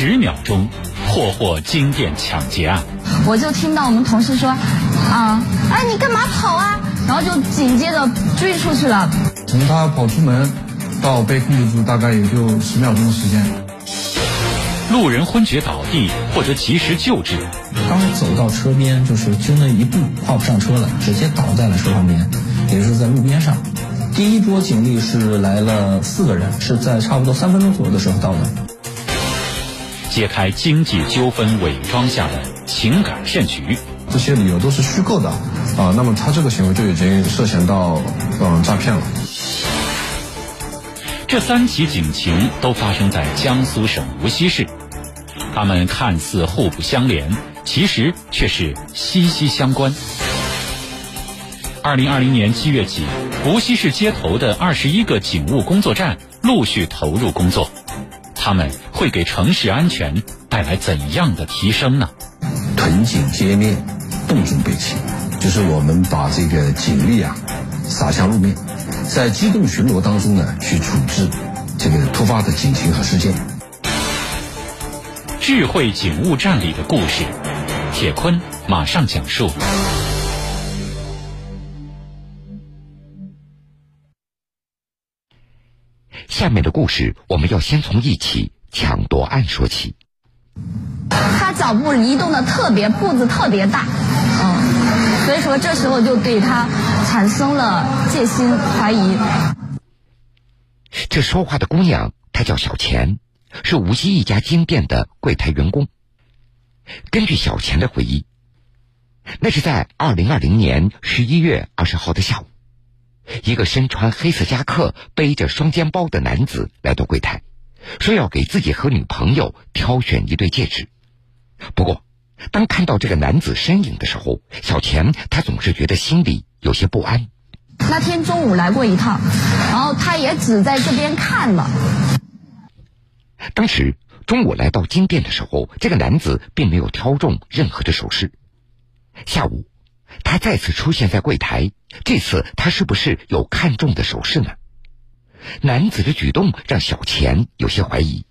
十秒钟破获金店抢劫案。我就听到我们同事说：“啊，哎，你干嘛跑啊？”然后就紧接着追出去了。从他跑出门到被控制住，大概也就十秒钟的时间。路人昏厥倒地或者及时救治。刚走到车边，就是就那一步跨不上车了，直接倒在了车旁边，也就是在路边上。第一波警力是来了四个人，是在差不多三分钟左右的时候到的。揭开经济纠纷伪装下的情感骗局，这些理由都是虚构的啊，那么他这个行为就已经涉嫌到嗯诈骗了。这三起警情都发生在江苏省无锡市，他们看似互不相连，其实却是息息相关。二零二零年七月起，无锡市街头的二十一个警务工作站陆续投入工作，他们会给城市安全带来怎样的提升呢？屯警歼灭，动准备起，就是我们把这个警力啊撒向路面。在机动巡逻当中呢，去处置这个突发的警情和事件。智慧警务站里的故事，铁坤马上讲述。下面的故事，我们要先从一起抢夺案说起。他脚步移动的特别，步子特别大，嗯，所以说这时候就对他。产生了戒心怀疑。这说话的姑娘，她叫小钱，是无锡一家金店的柜台员工。根据小钱的回忆，那是在二零二零年十一月二十号的下午，一个身穿黑色夹克、背着双肩包的男子来到柜台，说要给自己和女朋友挑选一对戒指。不过，当看到这个男子身影的时候，小钱他总是觉得心里。有些不安。那天中午来过一趟，然后他也只在这边看了。当时中午来到金店的时候，这个男子并没有挑中任何的首饰。下午，他再次出现在柜台，这次他是不是有看中的首饰呢？男子的举动让小钱有些怀疑。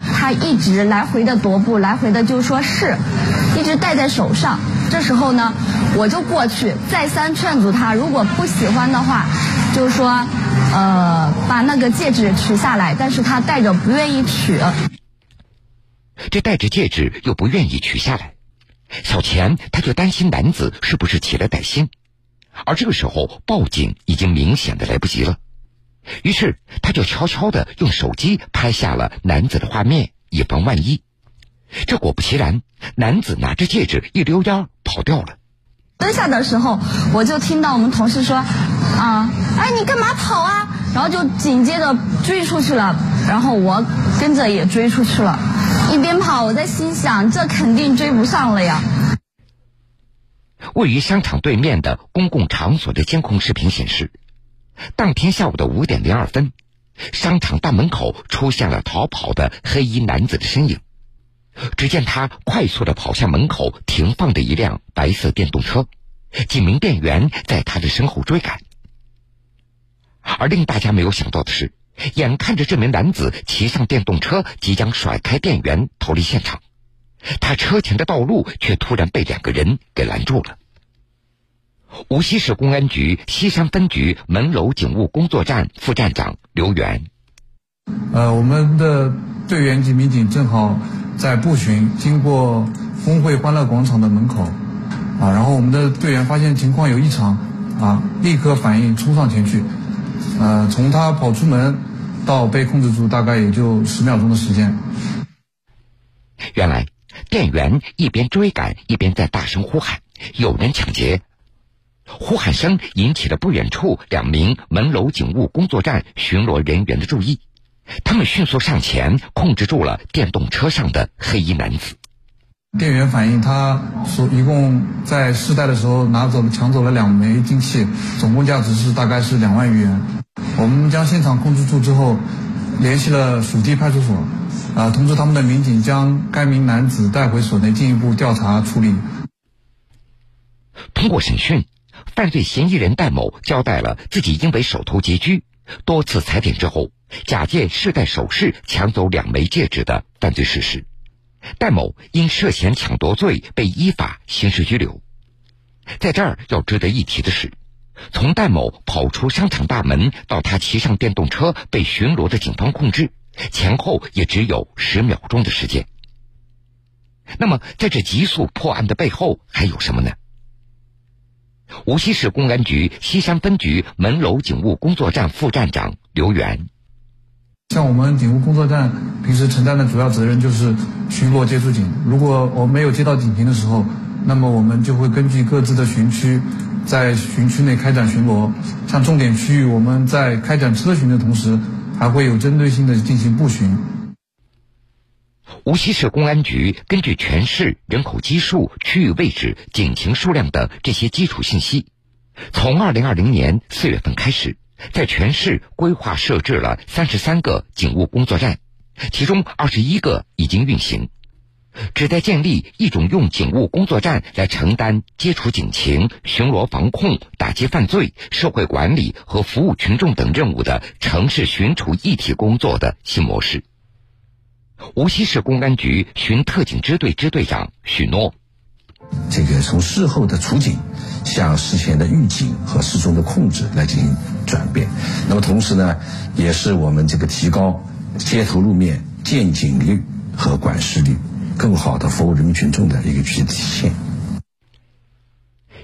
他一直来回的踱步，来回的就说是，一直戴在手上。这时候呢，我就过去再三劝阻他，如果不喜欢的话，就说，呃，把那个戒指取下来。但是他戴着不愿意取。这戴着戒指又不愿意取下来，小钱他就担心男子是不是起了歹心，而这个时候报警已经明显的来不及了。于是他就悄悄的用手机拍下了男子的画面，以防万一。这果不其然，男子拿着戒指一溜烟跑掉了。蹲下的时候，我就听到我们同事说：“啊，哎，你干嘛跑啊？”然后就紧接着追出去了，然后我跟着也追出去了。一边跑，我在心想：这肯定追不上了呀。位于商场对面的公共场所的监控视频显示，当天下午的五点零二分，商场大门口出现了逃跑的黑衣男子的身影。只见他快速的跑向门口停放的一辆白色电动车，几名店员在他的身后追赶。而令大家没有想到的是，眼看着这名男子骑上电动车，即将甩开店员逃离现场，他车前的道路却突然被两个人给拦住了。无锡市公安局西山分局门楼警务工作站副站长刘源，呃，我们的队员及民警正好。在步巡经过峰会欢乐广场的门口，啊，然后我们的队员发现情况有异常，啊，立刻反应冲上前去，呃，从他跑出门到被控制住，大概也就十秒钟的时间。原来店员一边追赶一边在大声呼喊：“有人抢劫！”呼喊声引起了不远处两名门楼警务工作站巡逻人员的注意。他们迅速上前，控制住了电动车上的黑衣男子。店员反映，他说一共在试戴的时候拿走了、抢走了两枚金器，总共价值是大概是两万余元。我们将现场控制住之后，联系了属地派出所，啊，通知他们的民警将该名男子带回所内进一步调查处理。通过审讯，犯罪嫌疑人戴某交代了自己因为手头拮据，多次踩点之后。假借试戴首饰抢走两枚戒指的犯罪事实，戴某因涉嫌抢夺罪被依法刑事拘留。在这儿要值得一提的是，从戴某跑出商场大门到他骑上电动车被巡逻的警方控制，前后也只有十秒钟的时间。那么，在这急速破案的背后还有什么呢？无锡市公安局西山分局门楼警务工作站副站长刘源。像我们警务工作站平时承担的主要责任就是巡逻接触警。如果我没有接到警情的时候，那么我们就会根据各自的巡区，在巡区内开展巡逻。像重点区域，我们在开展车巡的同时，还会有针对性的进行步巡。无锡市公安局根据全市人口基数、区域位置、警情数量等这些基础信息，从二零二零年四月份开始。在全市规划设置了三十三个警务工作站，其中二十一个已经运行，旨在建立一种用警务工作站来承担接触警情、巡逻防控、打击犯罪、社会管理和服务群众等任务的城市巡处一体工作的新模式。无锡市公安局巡特警支队支队长许诺。这个从事后的处警向事前的预警和事中的控制来进行转变，那么同时呢，也是我们这个提高街头路面见警率和管事率，更好的服务人民群众的一个具体体现。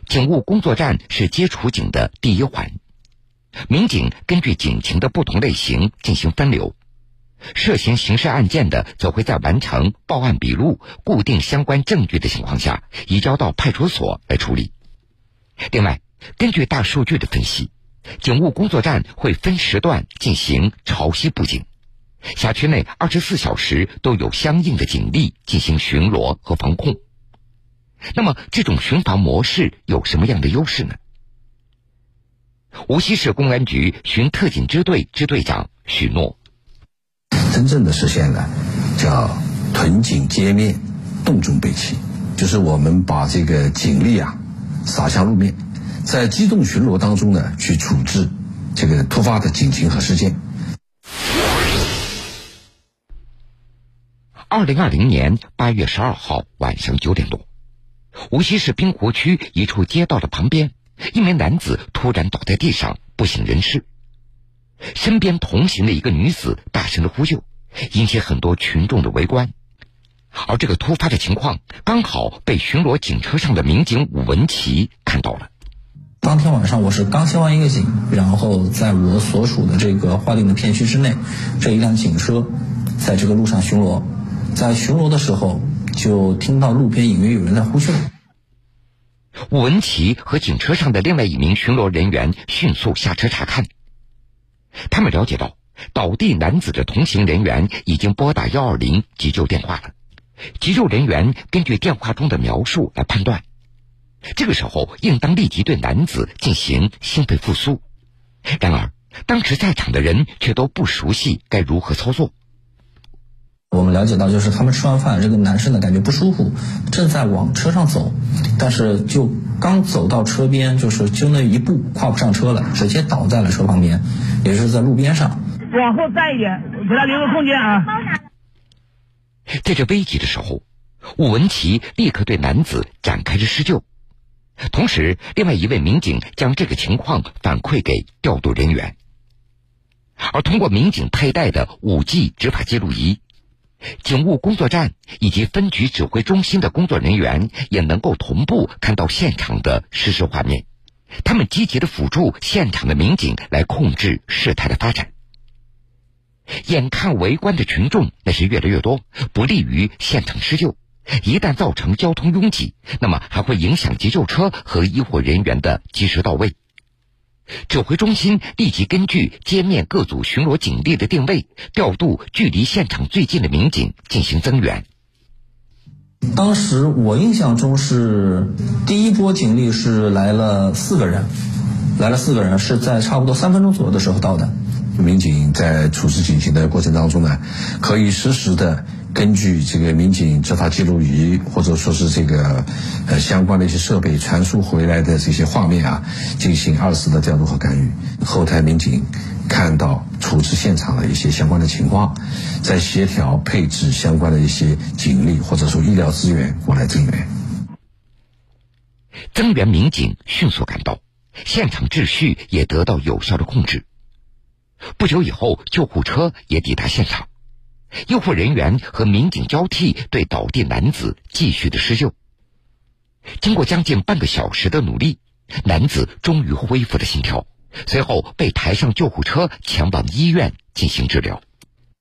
警务工作站是接触警的第一环，民警根据警情的不同类型进行分流。涉嫌刑事案件的，则会在完成报案笔录、固定相关证据的情况下，移交到派出所来处理。另外，根据大数据的分析，警务工作站会分时段进行潮汐布警，辖区内二十四小时都有相应的警力进行巡逻和防控。那么，这种巡防模式有什么样的优势呢？无锡市公安局巡特警支队支队长许诺。真正的实现了叫屯警歼灭，动中备齐，就是我们把这个警力啊撒向路面，在机动巡逻当中呢去处置这个突发的警情和事件。二零二零年八月十二号晚上九点多，无锡市滨湖区一处街道的旁边，一名男子突然倒在地上不省人事。身边同行的一个女子大声的呼救，引起很多群众的围观。而这个突发的情况，刚好被巡逻警车上的民警武文奇看到了。当天晚上，我是刚接完一个警，然后在我所属的这个划定的片区之内，这一辆警车在这个路上巡逻，在巡逻的时候，就听到路边隐约有人在呼救。武文奇和警车上的另外一名巡逻人员迅速下车查看。他们了解到，倒地男子的同行人员已经拨打幺二零急救电话了。急救人员根据电话中的描述来判断，这个时候应当立即对男子进行心肺复苏。然而，当时在场的人却都不熟悉该如何操作。我们了解到，就是他们吃完饭，这个男生呢感觉不舒服，正在往车上走，但是就刚走到车边，就是就那一步跨不上车了，直接倒在了车旁边，也是在路边上。往后站一点，给他留个空间啊！在这危急的时候，武文奇立刻对男子展开了施救，同时，另外一位民警将这个情况反馈给调度人员，而通过民警佩戴的五 G 执法记录仪。警务工作站以及分局指挥中心的工作人员也能够同步看到现场的实时画面，他们积极的辅助现场的民警来控制事态的发展。眼看围观的群众那是越来越多，不利于现场施救，一旦造成交通拥挤，那么还会影响急救车和医护人员的及时到位。指挥中心立即根据街面各组巡逻警力的定位，调度距离现场最近的民警进行增援。当时我印象中是第一波警力是来了四个人，来了四个人是在差不多三分钟左右的时候到的。民警在处置警情的过程当中呢，可以实时的根据这个民警执法记录仪或者说是这个呃相关的一些设备传输回来的这些画面啊，进行二次的调度和干预。后台民警看到处置现场的一些相关的情况，再协调配置相关的一些警力或者说医疗资源过来增援。增援民警迅速赶到，现场秩序也得到有效的控制。不久以后，救护车也抵达现场，医护人员和民警交替对倒地男子继续的施救。经过将近半个小时的努力，男子终于恢复了心跳，随后被抬上救护车前往医院进行治疗。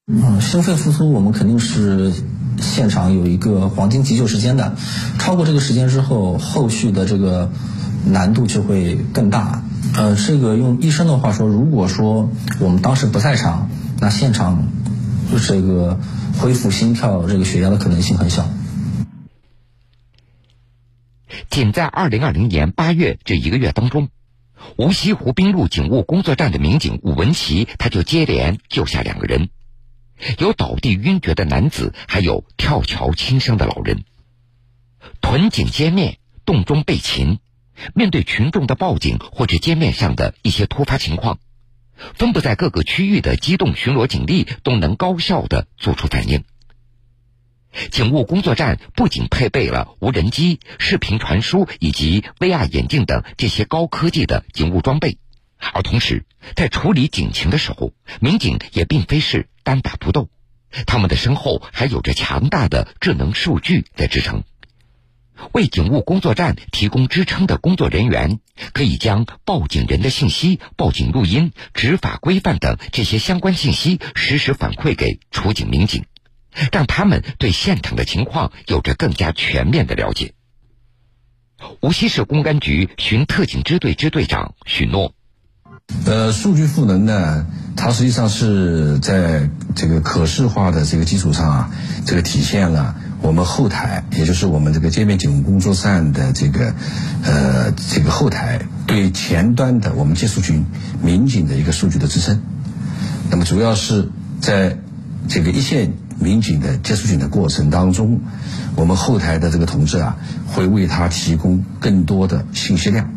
嗯，心肺复苏我们肯定是现场有一个黄金急救时间的，超过这个时间之后，后续的这个难度就会更大。呃，这个用医生的话说，如果说我们当时不在场，那现场这个恢复心跳、这个血压的可能性很小。仅在二零二零年八月这一个月当中，无锡湖滨路警务工作站的民警武文奇他就接连救下两个人，有倒地晕厥的男子，还有跳桥轻生的老人。屯警歼灭，洞中被擒。面对群众的报警或者街面上的一些突发情况，分布在各个区域的机动巡逻警力都能高效的做出反应。警务工作站不仅配备了无人机、视频传输以及 VR 眼镜等这些高科技的警务装备，而同时在处理警情的时候，民警也并非是单打独斗，他们的身后还有着强大的智能数据在支撑。为警务工作站提供支撑的工作人员，可以将报警人的信息、报警录音、执法规范等这些相关信息实时反馈给处警民警，让他们对现场的情况有着更加全面的了解。无锡市公安局巡特警支队支队长许诺：“呃，数据赋能呢，它实际上是在这个可视化的这个基础上啊，这个体现了。”我们后台，也就是我们这个界面警务工作站的这个，呃，这个后台对前端的我们接触群民警的一个数据的支撑。那么主要是在这个一线民警的接触群的过程当中，我们后台的这个同志啊，会为他提供更多的信息量。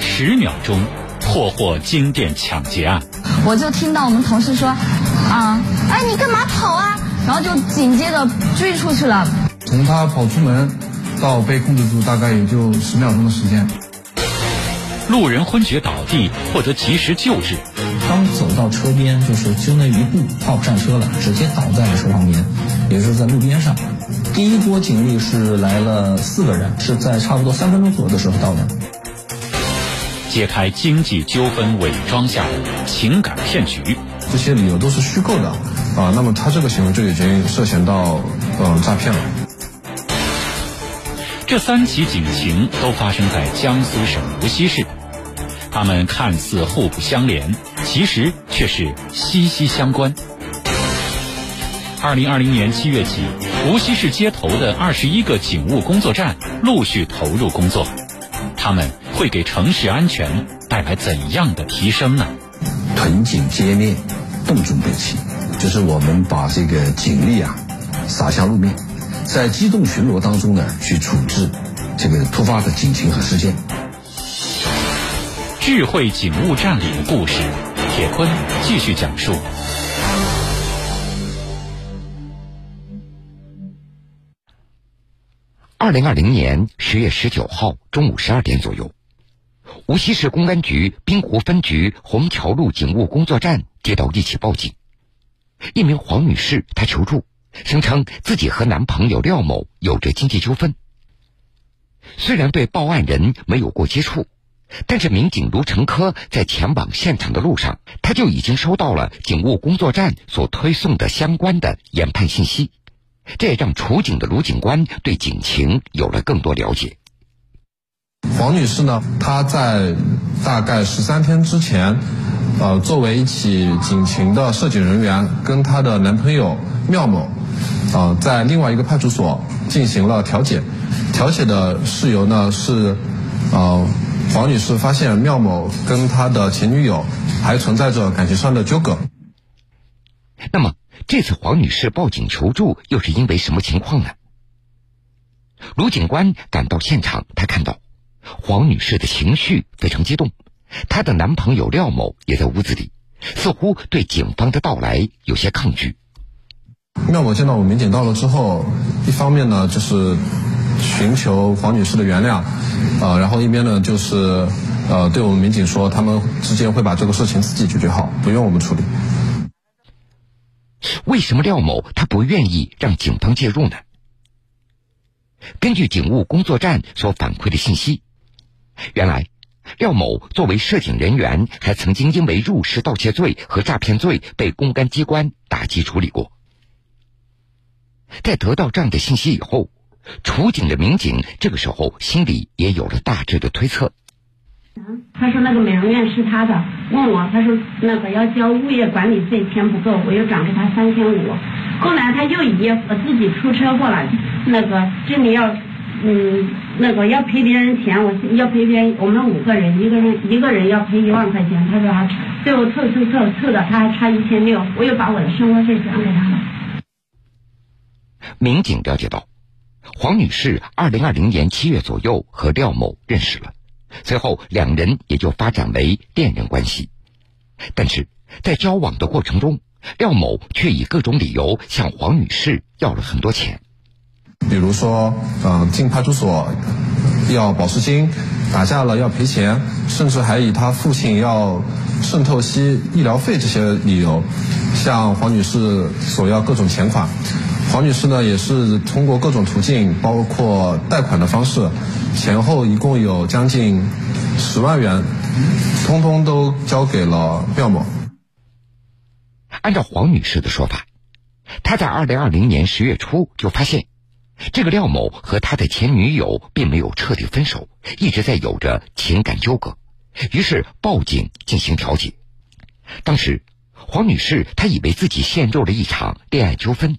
十秒钟破获金店抢劫案，我就听到我们同事说。啊！哎，你干嘛跑啊？然后就紧接着追出去了。从他跑出门到被控制住，大概也就十秒钟的时间。路人昏厥倒地，获得及时救治。刚走到车边，就是就那一步跨不上车了，直接倒在了车旁边，也就是在路边上。第一波警力是来了四个人，是在差不多三分钟左右的时候到的。揭开经济纠纷伪装下的情感骗局。这些理由都是虚构的啊，那么他这个行为就已经涉嫌到嗯诈骗了。这三起警情都发生在江苏省无锡市，他们看似互不相连，其实却是息息相关。二零二零年七月起，无锡市街头的二十一个警务工作站陆续投入工作，他们会给城市安全带来怎样的提升呢？屯警歼灭，洞中被擒，就是我们把这个警力啊撒向路面，在机动巡逻当中呢去处置这个突发的警情和事件。智慧警务站里的故事，铁坤继续讲述。二零二零年十月十九号中午十二点左右。无锡市公安局滨湖分局虹桥路警务工作站接到一起报警，一名黄女士她求助，声称自己和男朋友廖某有着经济纠纷。虽然对报案人没有过接触，但是民警卢成科在前往现场的路上，他就已经收到了警务工作站所推送的相关的研判信息，这也让处警的卢警官对警情有了更多了解。黄女士呢，她在大概十三天之前，呃，作为一起警情的涉警人员，跟她的男朋友廖某，呃，在另外一个派出所进行了调解。调解的事由呢是，呃，黄女士发现廖某跟他的前女友还存在着感情上的纠葛。那么，这次黄女士报警求助又是因为什么情况呢？卢警官赶到现场，他看到。黄女士的情绪非常激动，她的男朋友廖某也在屋子里，似乎对警方的到来有些抗拒。廖某见到我们民警到了之后，一方面呢就是寻求黄女士的原谅，啊，然后一边呢就是呃对我们民警说，他们之间会把这个事情自己解决好，不用我们处理。为什么廖某他不愿意让警方介入呢？根据警务工作站所反馈的信息，原来廖某作为涉警人员，还曾经因为入室盗窃罪和诈骗罪被公安机关打击处理过。在得到这样的信息以后，处警的民警这个时候心里也有了大致的推测。他说那个美容院是他的，问我他说那个要交物业管理费，钱不够，我又转给他三千五。后来他又以我自己出车祸了，那个这里要嗯那个要赔别人钱，我要赔别人，我们五个人，一个人一个人要赔一万块钱。他说还最后凑凑凑凑的，他还差一千六，我又把我的生活费转给他了。民警了解到，黄女士二零二零年七月左右和廖某认识了。随后，两人也就发展为恋人关系。但是在交往的过程中，廖某却以各种理由向黄女士要了很多钱，比如说，嗯，进派出所要保释金，打架了要赔钱，甚至还以他父亲要渗透析医疗费这些理由，向黄女士索要各种钱款。黄女士呢，也是通过各种途径，包括贷款的方式，前后一共有将近十万元，通通都交给了廖某。按照黄女士的说法，她在二零二零年十月初就发现，这个廖某和他的前女友并没有彻底分手，一直在有着情感纠葛，于是报警进行调解。当时，黄女士她以为自己陷入了一场恋爱纠纷。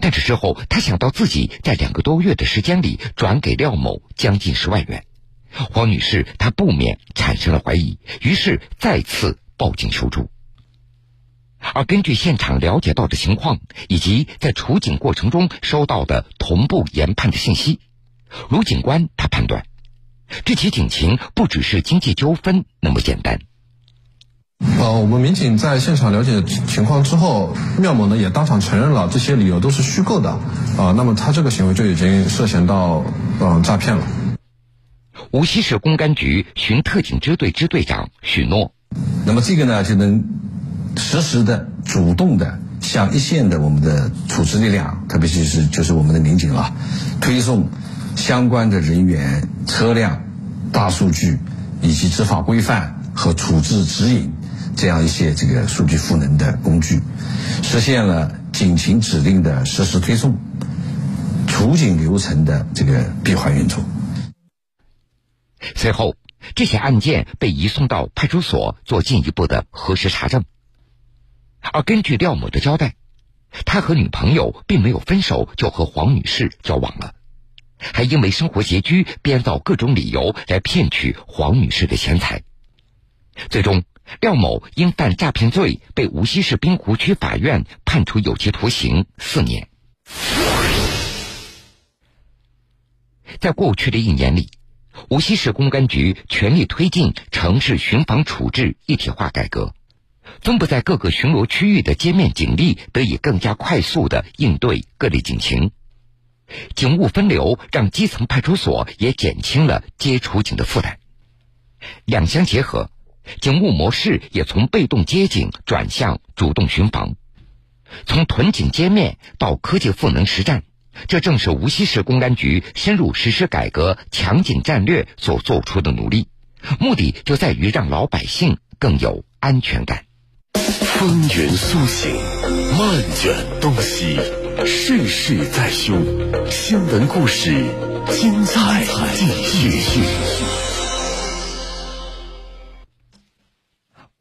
但是之后，他想到自己在两个多月的时间里转给廖某将近十万元，黄女士她不免产生了怀疑，于是再次报警求助。而根据现场了解到的情况，以及在处警过程中收到的同步研判的信息，卢警官他判断，这起警情不只是经济纠纷那么简单。呃，我们民警在现场了解情况之后，廖某呢也当场承认了这些理由都是虚构的，啊，那么他这个行为就已经涉嫌到嗯诈骗了。无锡市公安局巡特警支队支队长许诺，那么这个呢就能实时的、主动的向一线的我们的处置力量，特别是就是我们的民警啊，推送相关的人员、车辆、大数据以及执法规范和处置指引。这样一些这个数据赋能的工具，实现了警情指令的实时推送，处警流程的这个闭环运作。随后，这些案件被移送到派出所做进一步的核实查证。而根据廖某的交代，他和女朋友并没有分手就和黄女士交往了，还因为生活拮据编造各种理由来骗取黄女士的钱财，最终。廖某因犯诈骗罪，被无锡市滨湖区法院判处有期徒刑四年。在过去的一年里，无锡市公安局全力推进城市巡防处置一体化改革，分布在各个巡逻区域的街面警力得以更加快速的应对各类警情，警务分流让基层派出所也减轻了接处警的负担，两相结合。警务模式也从被动接警转向主动巡防，从屯警歼灭到科技赋能实战，这正是无锡市公安局深入实施改革强警战略所做出的努力，目的就在于让老百姓更有安全感。风云苏醒，漫卷东西，世事在胸，新闻故事精彩继续。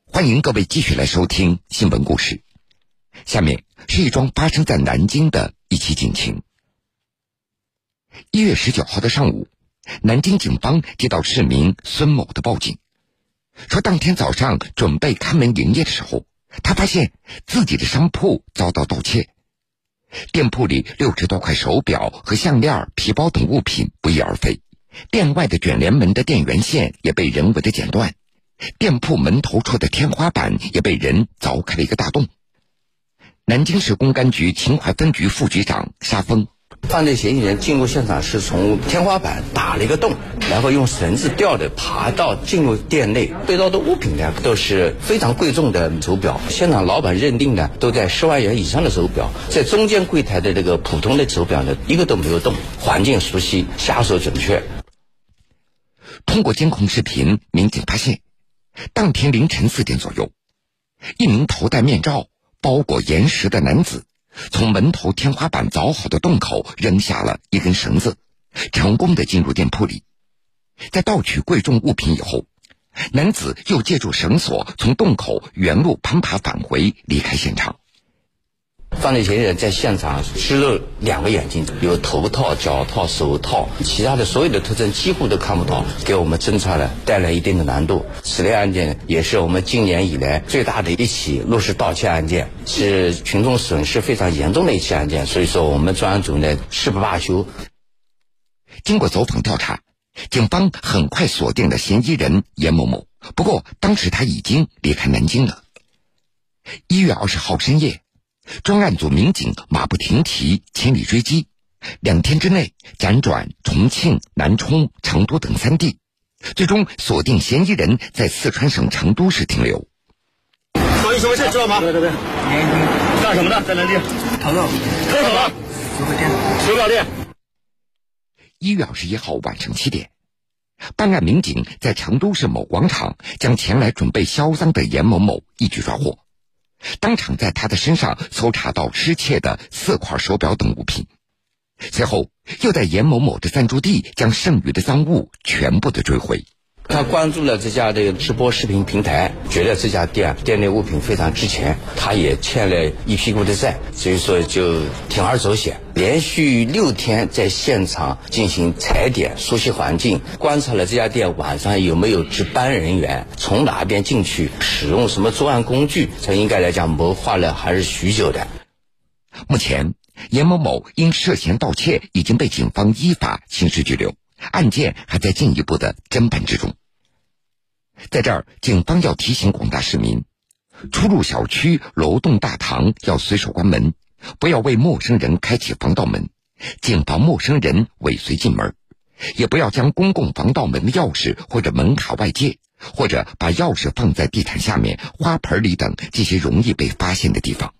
欢迎各位继续来收听新闻故事。下面是一桩发生在南京的一起警情。一月十九号的上午，南京警方接到市民孙某的报警，说当天早上准备开门营业的时候，他发现自己的商铺遭到盗窃，店铺里六十多块手表和项链、皮包等物品不翼而飞，店外的卷帘门的电源线也被人为的剪断，店铺门头处的天花板也被人凿开了一个大洞。南京市公安局秦淮分局副局长沙峰。犯罪嫌疑人进入现场是从天花板打了一个洞，然后用绳子吊着爬到进入店内。被盗的物品呢都是非常贵重的手表，现场老板认定呢都在十万元以上的手表，在中间柜台的这个普通的手表呢一个都没有动，环境熟悉，下手准确。通过监控视频，民警发现，当天凌晨四点左右，一名头戴面罩、包裹严实的男子。从门头天花板凿好的洞口扔下了一根绳子，成功的进入店铺里。在盗取贵重物品以后，男子又借助绳索从洞口原路攀爬返回，离开现场。犯罪嫌疑人在现场失了两个眼睛，有头套、脚套、手套，其他的所有的特征几乎都看不到，给我们侦查呢带来一定的难度。此类案件也是我们今年以来最大的一起落实盗窃案件，是群众损失非常严重的一起案件。所以说，我们专案组呢誓不罢休。经过走访调查，警方很快锁定了嫌疑人严某某。不过，当时他已经离开南京了。一月二十号深夜。专案组民警马不停蹄，千里追击，两天之内辗转重庆、南充、成都等三地，最终锁定嫌疑人在四川省成都市停留。找你什么事知道吗？对对对，干什么的？在南京偷走，偷什么？手表店。手表店。一月二十一号晚上七点，办案民警在成都市某广场将前来准备销赃的严某某一举抓获。当场在他的身上搜查到失窃的四块手表等物品，随后又在严某某的暂住地将剩余的赃物全部的追回。他关注了这家的直播视频平台，觉得这家店店内物品非常值钱，他也欠了一屁股的债，所以说就铤而走险，连续六天在现场进行踩点、熟悉环境，观察了这家店晚上有没有值班人员，从哪边进去，使用什么作案工具，这应该来讲谋划了还是许久的。目前，严某某因涉嫌盗窃已经被警方依法刑事拘留。案件还在进一步的侦办之中。在这儿，警方要提醒广大市民：出入小区楼栋大堂要随手关门，不要为陌生人开启防盗门，谨防陌生人尾随进门；也不要将公共防盗门的钥匙或者门卡外借，或者把钥匙放在地毯下面、花盆里等这些容易被发现的地方。